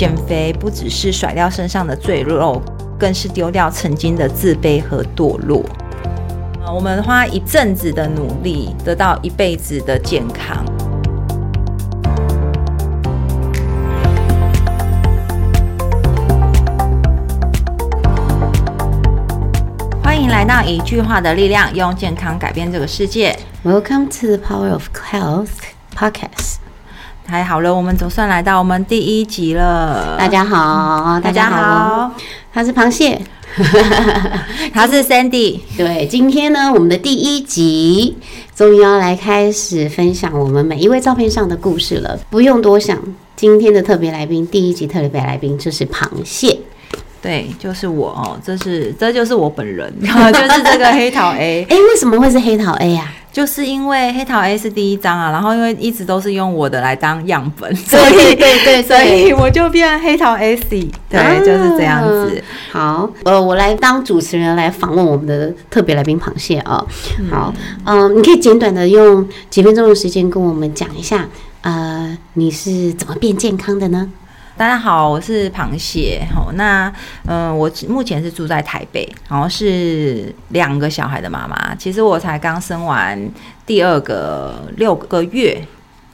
减肥不只是甩掉身上的赘肉，更是丢掉曾经的自卑和堕落。我们花一阵子的努力，得到一辈子的健康。欢迎来到一句话的力量，用健康改变这个世界。Welcome to the Power of Health Podcast。太好了，我们总算来到我们第一集了。大家好，大家好，他是螃蟹。他是 Sandy。对，今天呢，我们的第一集终于要来开始分享我们每一位照片上的故事了。不用多想，今天的特别来宾，第一集特别来宾就是螃蟹。对，就是我哦，这是这就是我本人，就是这个黑桃 A，哎，为什么会是黑桃 A 呀、就是因为黑桃 A 是第一张啊，然后因为一直都是用我的来当样本，所对以对对所以。我就变黑桃 A C，对，啊就是这样子。好，呃，我来当主持人来访问我们的特别来宾螃蟹啊、好，嗯、你可以简短的用几分钟的时间跟我们讲一下，呃，你是怎么变健康的呢？大家好，我是螃蟹。好，那嗯、呃我目前是住在台北，然后是两个小孩的妈妈。其实我才刚生完第二个六个月。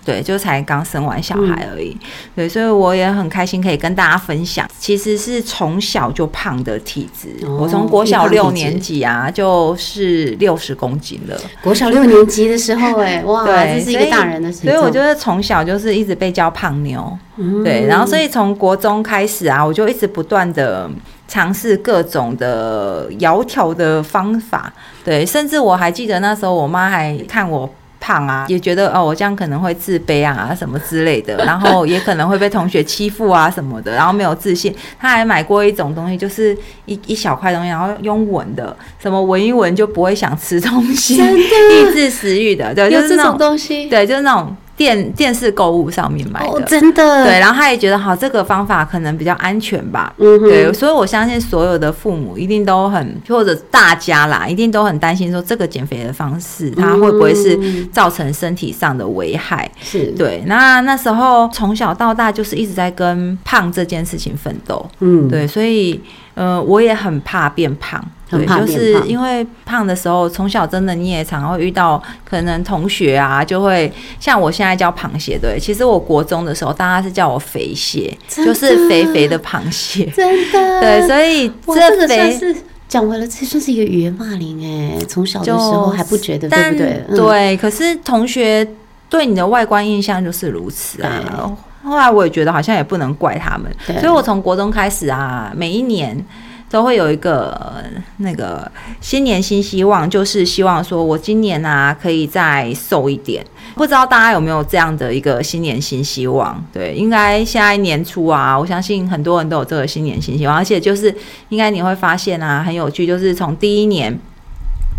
对，就才刚生完小孩而已，对，所以我也很开心可以跟大家分享，其实是从小就胖的体质，哦我从国小六年级啊就是六十公斤了，国小六年级的时候、哎，哇，对，这是一个大人的体重，所以我觉得从小就是一直被叫胖妞，嗯。对，然后所以从国中开始啊，我就一直不断的尝试各种的窈窕的方法，对，甚至我还记得那时候我妈还看我。胖啊，也觉得哦，我这样可能会自卑啊，什么之类的，然后也可能会被同学欺负啊什么的，然后没有自信。他还买过一种东西，就是一一小块东西，然后用闻的，什么闻一闻就不会想吃东西，抑制食欲的，对，就是那种东西，对，就是那种电电视购物上面买的。哦，真的，对，，然后他也觉得好，这个方法可能比较安全吧。嗯哼，对，所以我相信所有的父母一定都很，或者大家啦，一定都很担心说这个减肥的方式，它会不会是嗯造成身体上的危害？是，对，那那时候从小到大就是一直在跟胖这件事情奋斗。嗯，对，所以呃，我也很怕变胖。对，就是因为胖的时候，从小真的你也常会遇到，可能同学啊，就会像我现在叫螃蟹，对，其实我国中的时候，大家是叫我肥蟹，就是肥肥的螃蟹，真的，对，所以哇，这肥是讲回了，这算是一个语言霸凌哎，从小的时候还不觉得，对但不对？嗯，对，可是同学对你的外观印象就是如此啊。后来我也觉得好像也不能怪他们，所以我从国中开始啊，每一年都会有一个那个新年新希望，就是希望说我今年啊可以再瘦一点。不知道大家有没有这样的一个新年新希望？对，应该现在年初啊，我相信很多人都有这个新年新希望，而且就是应该你会发现啊，很有趣，就是从第一年。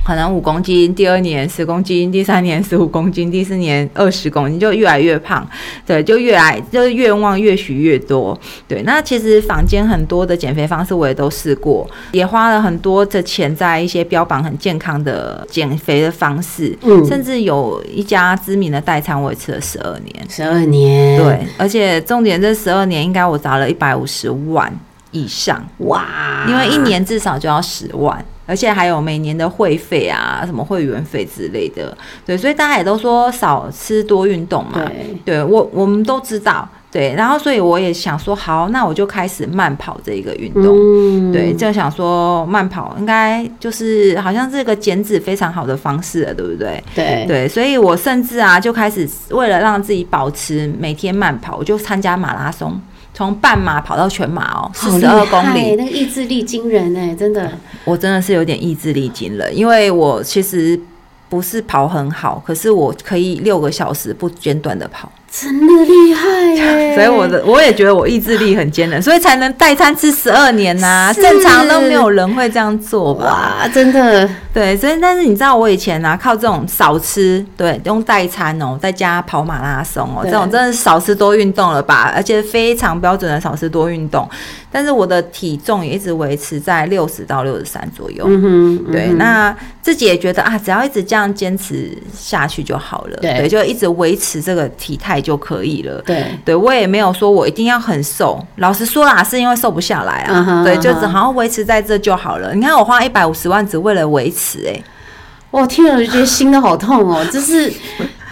可能五公斤，第二年十公斤，第三年十五公斤，第四年二十公斤，就越来越胖，对，就越来就是愿望越许越多，对。那其实坊间很多的减肥方式我也都试过，也花了很多的钱在一些标榜很健康的减肥的方式，嗯。甚至有一家知名的代餐我也吃了十二年，十二年，，对，而且重点这十二年应该我砸了一百五十万以上，哇，因为一年至少就要十万，而且还有每年的会费啊，什么会员费之类的。对，所以大家也都说少吃多运动嘛。对，对我我们都知道。对，然后所以我也想说，好，那我就开始慢跑这一个运动。嗯对，就想说慢跑应该就是好像是个减脂非常好的方式了，对不对？对对，所以我甚至啊就开始为了让自己保持每天慢跑，我就参加马拉松，从半马跑到全马哦，四十二公里。那个意志力惊人哎，真的，我真的是有点意志力惊人，因为我其实不是跑很好，可是我可以六个小时不间断的跑，真的厉害耶！所以我的我也觉得我意志力很坚韧，所以才能代餐吃十二年呐、是正常都没有人会这样做吧？哇，真的对，所以但是你知道我以前啊，靠这种少吃，对，用代餐哦，在家跑马拉松哦，这种真的是少吃多运动了吧？而且非常标准的少吃多运动，但是我的体重也一直维持在六十到六十三左右。嗯哼，对，嗯哼那自己也觉得啊，只要一直这样坚持下去就好了。对就一直维持这个体态态就可以了。对，对我也没有说我一定要很瘦，老实说啦，是因为瘦不下来啊。对，就只好像维持在这就好了。你看我花一百五十万只为了维持、哎，我听了就觉得心都好痛哦，就是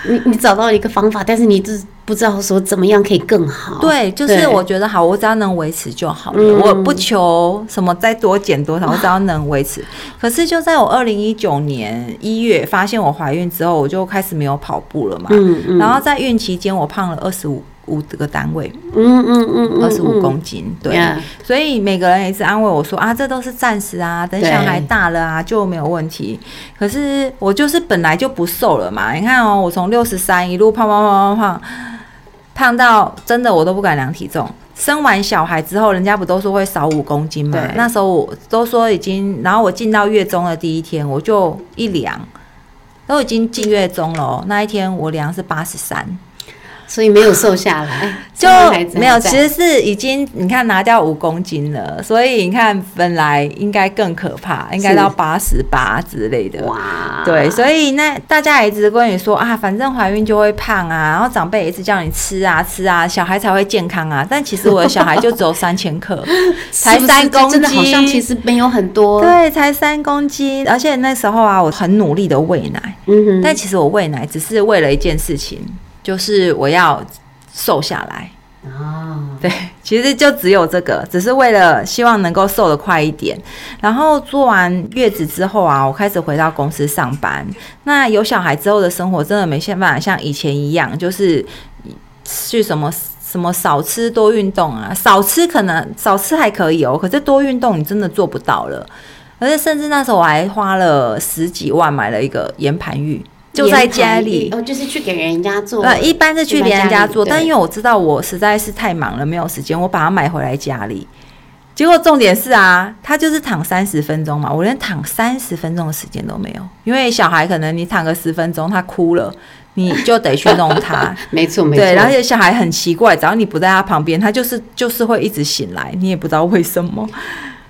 你你找到一个方法，但是你就是不知道说怎么样可以更好。对，就是我觉得好，我只要能维持就好了，嗯我不求什么再多减多少，我只要能维持。可是就在我二零一九年一月发现我怀孕之后，我就开始没有跑步了嘛。嗯嗯，然后在孕期间，我胖了二十五五个单位，嗯嗯嗯嗯，二十五嗯公斤。对 Yeah 所以每个人也是安慰我说啊，这都是暂时啊，等小孩大了啊就没有问题。可是我就是本来就不瘦了嘛，你看哦，我从六十三一路胖胖胖胖胖，胖到真的我都不敢量体重。生完小孩之后，人家不都说会少五公斤嘛？那时候我都说已经，然后我进到月中的第一天，我就一量，都已经进月中了哦。那一天我量是八十三，所以没有瘦下来，就没有，其实是已经你看拿掉五公斤了，所以你看本来应该更可怕，应该到八十八之类的。哇，对，所以那大家一直跟你说啊，反正怀孕就会胖啊，然后长辈也一直叫你吃啊吃啊，小孩才会健康啊。但其实我的小孩就只有 三千克，才三公斤真的好像其实没有很多，对，才三公斤。而且那时候啊，我很努力的喂奶，嗯哼，但其实我喂奶只是为了一件事情，就是我要瘦下来。哦，对，其实就只有这个，只是为了希望能够瘦得快一点。然后做完月子之后啊，我开始回到公司上班。那有小孩之后的生活真的没办法像以前一样，就是去什么。什么少吃多运动啊？少吃可能少吃还可以哦，可是多运动你真的做不到了。而且甚至那时候我还花了十几万买了一个岩盘浴，就在家里。哦，就是去给人家做，呃，一般是去别人家做，家但因为我知道我实在是太忙了，没有时间，我把它买回来家里。结果重点是啊，他就是躺三十分钟嘛，我连躺三十分钟的时间都没有，因为小孩可能你躺个十分钟，他哭了，你就得去弄他。没错没错，对，而且小孩很奇怪，只要你不在他旁边，他就是就是会一直醒来，你也不知道为什么。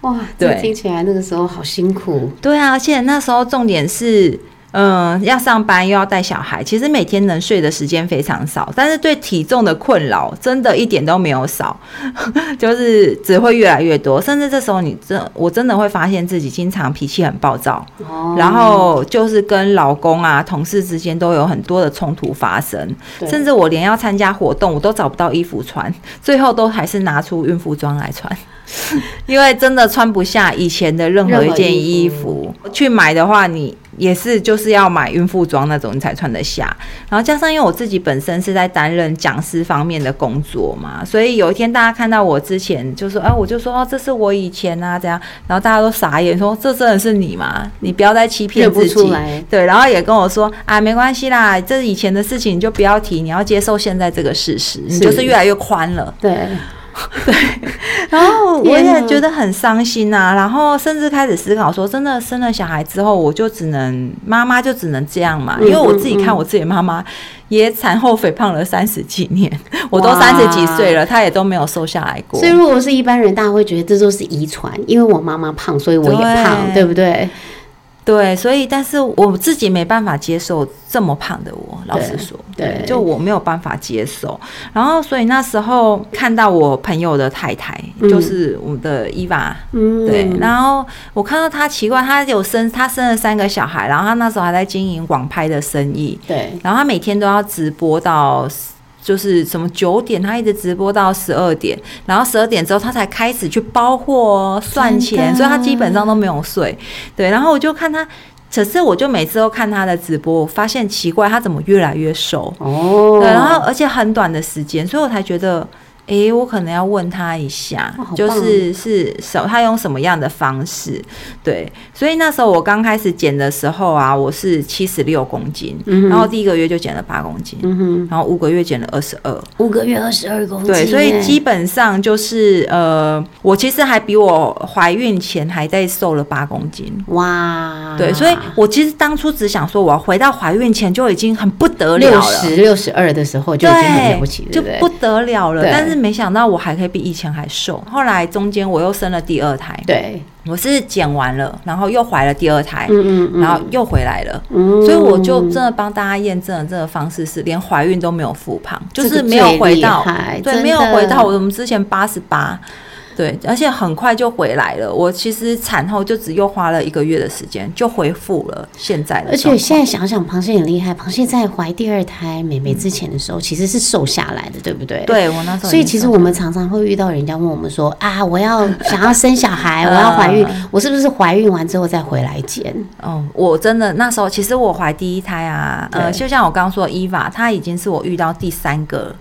哇，这对听起来那个时候好辛苦，对啊，而且那时候重点是，嗯，要上班又要带小孩，其实每天能睡的时间非常少，但是对体重的困扰真的一点都没有少，就是只会越来越多，甚至这时候你真我真的会发现自己经常脾气很暴躁，哦，然后就是跟老公啊、同事之间都有很多的冲突发生，甚至我连要参加活动我都找不到衣服穿，最后都还是拿出孕妇装来穿。因为真的穿不下以前的任何一件衣服，去买的话，你也是就是要买孕妇装那种，你才穿得下。然后加上因为我自己本身是在担任讲师方面的工作嘛，所以有一天大家看到我之前就说，哎、我就说哦，这是我以前啊，这样，然后大家都傻眼，说这真的是你吗？你不要再欺骗自己。对，然后也跟我说啊，没关系啦，这是以前的事情，你就不要提，你要接受现在这个事实，你就是越来越宽了。对，然后我也觉得很伤心啊，然后甚至开始思考说，真的生了小孩之后，我就只能妈妈就只能这样嘛，嗯因为我自己看我自己妈妈也产后肥胖了三十几年，我都三十几岁了，她也都没有瘦下来过所以。如果是一般人，大家会觉得这都是遗传，因为我妈妈胖，所以我也胖，对对不对？对，所以但是我自己没办法接受这么胖的我，老实说，对就我没有办法接受。然后所以那时候看到我朋友的太太，嗯就是我们的伊娃。嗯，对，然后我看到她奇怪，她有生，她生了三个小孩，然后她那时候还在经营网拍的生意，对，然后她每天都要直播到。就是什么九点，他一直直播到十二点，然后十二点之后他才开始去包货哦算钱，所以他基本上都没有睡。对，然后我就看他，可是我就每次都看他的直播，我发现奇怪，他怎么越来越瘦？哦，对，然后而且很短的时间，所以我才觉得，诶，我可能要问他一下，哦就是是什他用什么样的方式？对，所以那时候我刚开始减的时候啊，我是七十六公斤，嗯然后第一个月就减了八公斤，然后五个月减了二十二。五个月二十二公斤，对，所以基本上就是呃，我其实还比我怀孕前还在瘦了八公斤。哇，对，所以我其实当初只想说，我要回到怀孕前就已经很不得了了六了。十六十二的时候就已经很了不起，对就？不得了了。但是是没想到我还可以比以前还瘦。后来中间我又生了第二胎，对，我是减完了，然后又怀了第二胎，嗯嗯嗯，然后又回来了。嗯所以我就真的帮大家验证了这个方式是连怀孕都没有复胖，就是没有回到对，没有回到我们之前八十八，对，而且很快就回来了。我其实产后就只又花了一个月的时间就恢复了现在的而，且现在想想，螃蟹很厉害。螃蟹在怀第二胎美眉之前的时候，其实是瘦下来的，对不对？。对我那时候所以其实我们常常会遇到人家问我们说啊，我要 想要生小孩，我要怀孕，我是不是怀孕完之后再回来减？哦，我真的那时候其实我怀第一胎啊，呃，就像我刚刚说的伊娃，她已经是我遇到第三个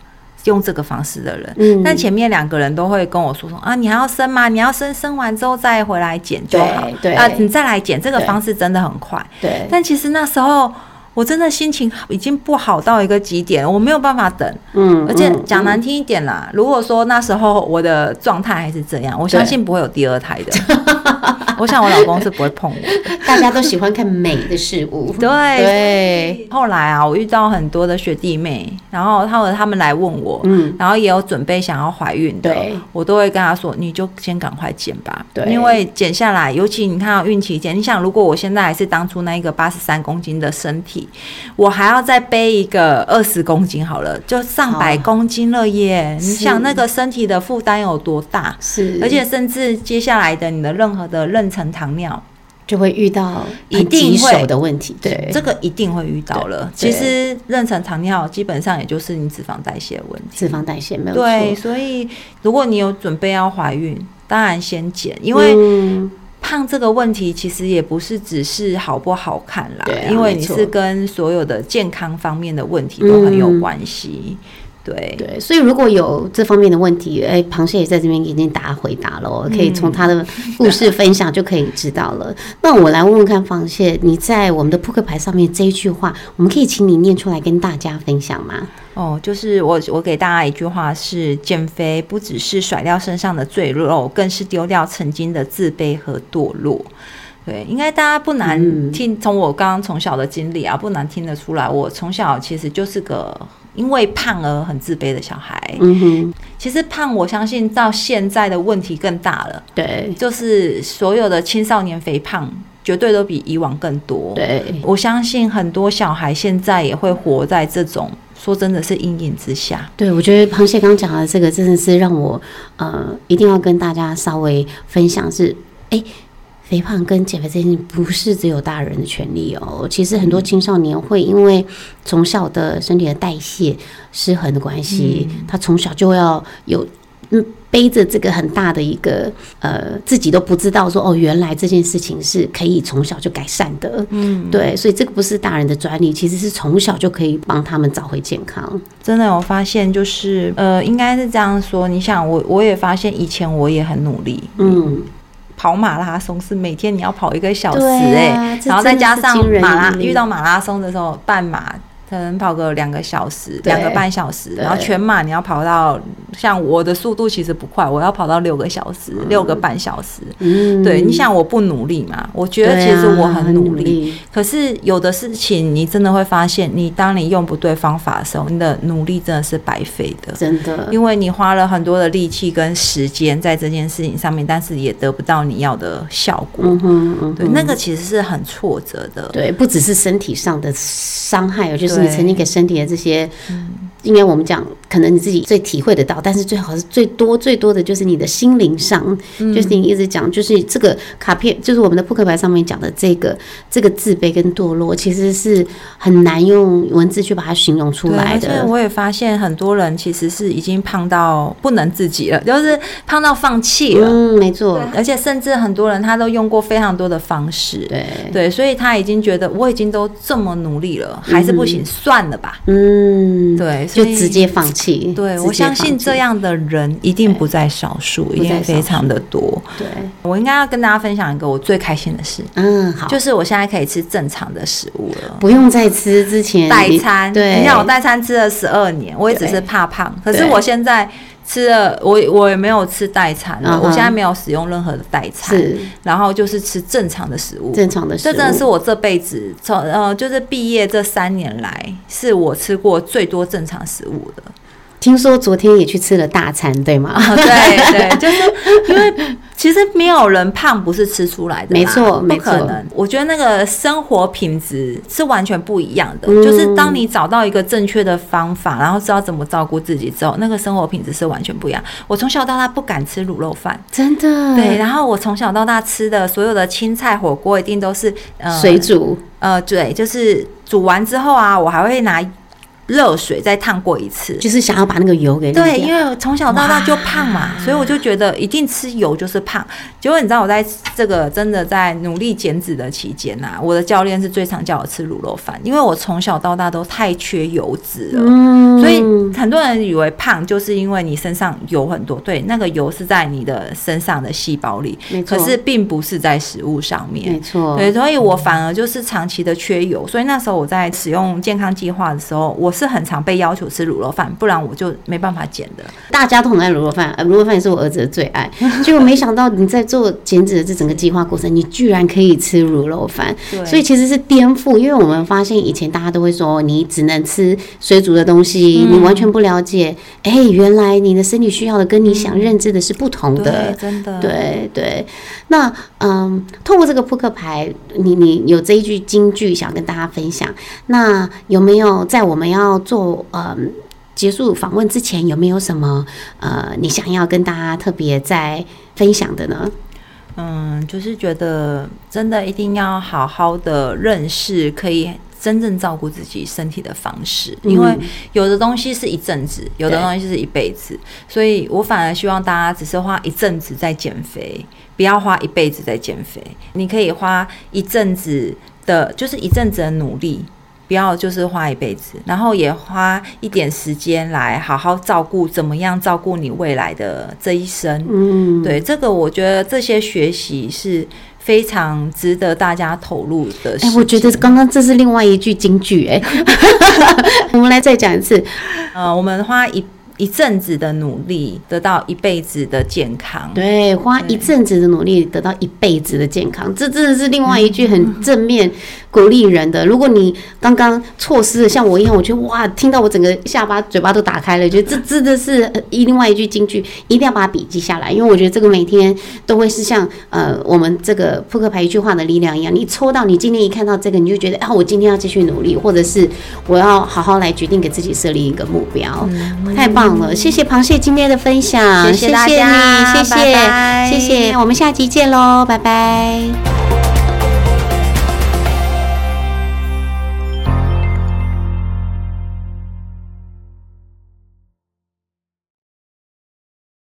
用这个方式的人。嗯但前面两个人都会跟我说说啊，你还要生吗？你要生，生完之后再回来剪就好。对对啊，你再来剪，这个方式真的很快。对，但其实那时候我真的心情已经不好到一个极点，我没有办法等。嗯而且嗯讲难听一点啦，如果说那时候我的状态还是这样，我相信不会有第二胎的。我想我老公是不会碰我的。大家都喜欢看美的事物，对。对，后来啊，我遇到很多的学弟妹，然后他们他们来问我，嗯，然后也有准备想要怀孕的，我都会跟他说，你就先赶快减吧，对。因为减下来，尤其你看到孕期减，你想，如果我现在还是当初那一个八十三公斤的身体，我还要再背一个二十公斤好了，就上百公斤了耶！你想那个身体的负担有多大？是，而且甚至接下来的你的任何的妊娠糖尿，就会遇到一定会手的问题，对，这个一定会遇到了。其实妊娠糖尿基本上也就是你脂肪代谢的问题。脂肪代谢没有对，所以如果你有准备要怀孕，当然先减，因为嗯。胖这个问题其实也不是只是好不好看啦，因为你是跟所有的健康方面的问题都很有嗯。关系。对，对，所以如果有这方面的问题，哎，螃蟹也在这边已经答回答了哦，可以从他的故事分享就可以知道了。那我来问问看，螃蟹，你在我们的扑克牌上面这一句话，我们可以请你念出来跟大家分享吗？哦，就是我我给大家一句话是：减肥不只是甩掉身上的赘肉，更是丢掉曾经的自卑和堕落。对，应该大家不难嗯听，从我刚刚从小的经历啊，不难听得出来，我从小其实就是个因为胖而很自卑的小孩。嗯哼，其实胖，我相信到现在的问题更大了，对就是所有的青少年肥胖绝对都比以往更多。对，我相信很多小孩现在也会活在这种说真的是阴影之下。对，我觉得螃蟹刚讲的这个真的是让我呃一定要跟大家稍微分享是，哎。肥胖跟减肥这件事情不是只有大人的权利哦，其实很多青少年会因为从小的身体的代谢失衡的关系，他从小就要有嗯背着这个很大的一个呃自己都不知道说哦，原来这件事情是可以从小就改善的，嗯，对，所以这个不是大人的专利，其实是从小就可以帮他们找回健康。真的，我发现就是呃，应该是这样说。你想，我我也发现以前我也很努力，嗯，跑马拉松是每天你要跑一个小时对哎、啊然后再加上马拉遇到马拉松的时候，半马可能跑个两个小时、两个半小时，然后全马你要跑到像我的速度其实不快，我要跑到六个小时、六个半小时。嗯对，你想我不努力嘛？我觉得其实我啊很努力，力，可是有的事情你真的会发现，你当你用不对方法的时候，你的努力真的是白费的。真的，因为你花了很多的力气跟时间在这件事情上面，但是也得不到你要的效果。嗯哼嗯对，那个其实是很挫折的。对，不只是身体上的伤害哦，就是你曾经给身体的这些，应该我们讲，可能你自己最体会得到，但是最好是最多最多的就是你的心灵上，嗯就是你一直讲，就是这个卡片，就是我们的扑克牌上面讲的这个这个自卑跟堕落，其实是很难用文字去把它形容出对，来而且的。我也发现很多人其实是已经胖到不能自己了，就是胖到放弃了。嗯，没错，，而且甚至很多人他都用过非常多的方式，对，对，所以他已经觉得我已经都这么努力了，还是不行，算了吧。嗯，对，就直接放弃。对，我相信这样的人一定不在少数，一定非常的多。对，我应该要跟大家分享一个我最开心的事，嗯，好，就是我现在可以吃正常的食物了。不用再吃之前代餐，对，你看我代餐吃了十二年，我也只是怕胖，可是我现在吃了，我我也没有吃代餐了，我现在没有使用任何的代餐，然后就是吃正常的食物。正常的食物，这真的是我这辈子从呃，就是毕业这三年来，是我吃过最多正常食物的。听说昨天也去吃了大餐，对吗？对对，就是因为其实没有人胖不是吃出来的，没错不没错可能。我觉得那个生活品质是完全不一样的，嗯就是当你找到一个正确的方法，然后知道怎么照顾自己之后，那个生活品质是完全不一样。我从小到大不敢吃卤肉饭，真的，对，然后我从小到大吃的所有的青菜火锅一定都是呃水煮，呃，对，就是煮完之后啊，我还会拿热水再烫过一次。就是想要把那个油给对，因为我从小到大就胖嘛，所以我就觉得一定吃油就是胖。结果你知道我在这个真的在努力减脂的期间呐、我的教练是最常叫我吃卤肉饭，因为我从小到大都太缺油脂了。嗯，所以很多人以为胖就是因为你身上油很多，对，那个油是在你的身上的细胞里可是并不是在食物上面没。错，对，所以我反而就是长期的缺油，所以那时候我在使用健康计划的时候，我是很常被要求吃卤肉饭，不然我就没办法减的。大家都很爱卤肉饭，呃，卤肉饭也是我儿子的最爱。结果没想到你在做减脂的这整个计划过程，你居然可以吃卤肉饭，所以其实是颠覆。因为我们发现以前大家都会说你只能吃水煮的东西，你完全不了解，哎、原来你的身体需要的跟你想认知的是不同的。对，真的，对对，那嗯，透过这个扑克牌，你你有这一句金句想跟大家分享，那有没有在我们要做嗯结束访问之前，有没有什么呃你想要跟大家特别在分享的呢？嗯，就是觉得真的一定要好好的认识可以。真正照顾自己身体的方式，因为有的东西是一阵子，有的东西是一辈子，所以我反而希望大家只是花一阵子在减肥，不要花一辈子在减肥。你可以花一阵子的，就是一阵子的努力，不要就是花一辈子，然后也花一点时间来好好照顾，怎么样照顾你未来的这一生。嗯，对这个，我觉得这些学习是非常值得大家投入的哎、情。我觉得刚刚这是另外一句金句、哎，我们来再讲一次。呃，我们花一一阵子的努力，得到一辈子的健康。对，花一阵子的努力得到一辈子的健康，这真的是另外一句很正面鼓励人的。如果你刚刚错失了，像我一样，我觉得哇，听到我整个下巴、嘴巴都打开了，觉得 这真的是呃一另外一句金句，一定要把它笔记下来，因为我觉得这个每天都会是像呃我们这个扑克牌一句话的力量一样，你抽到，你今天一看到这个，你就觉得啊，我今天要继续努力，或者是我要好好来决定给自己设立一个目标，太棒了！谢谢螃蟹今天的分享，谢谢大你，家谢谢，拜拜谢谢，我们下集见喽，拜拜。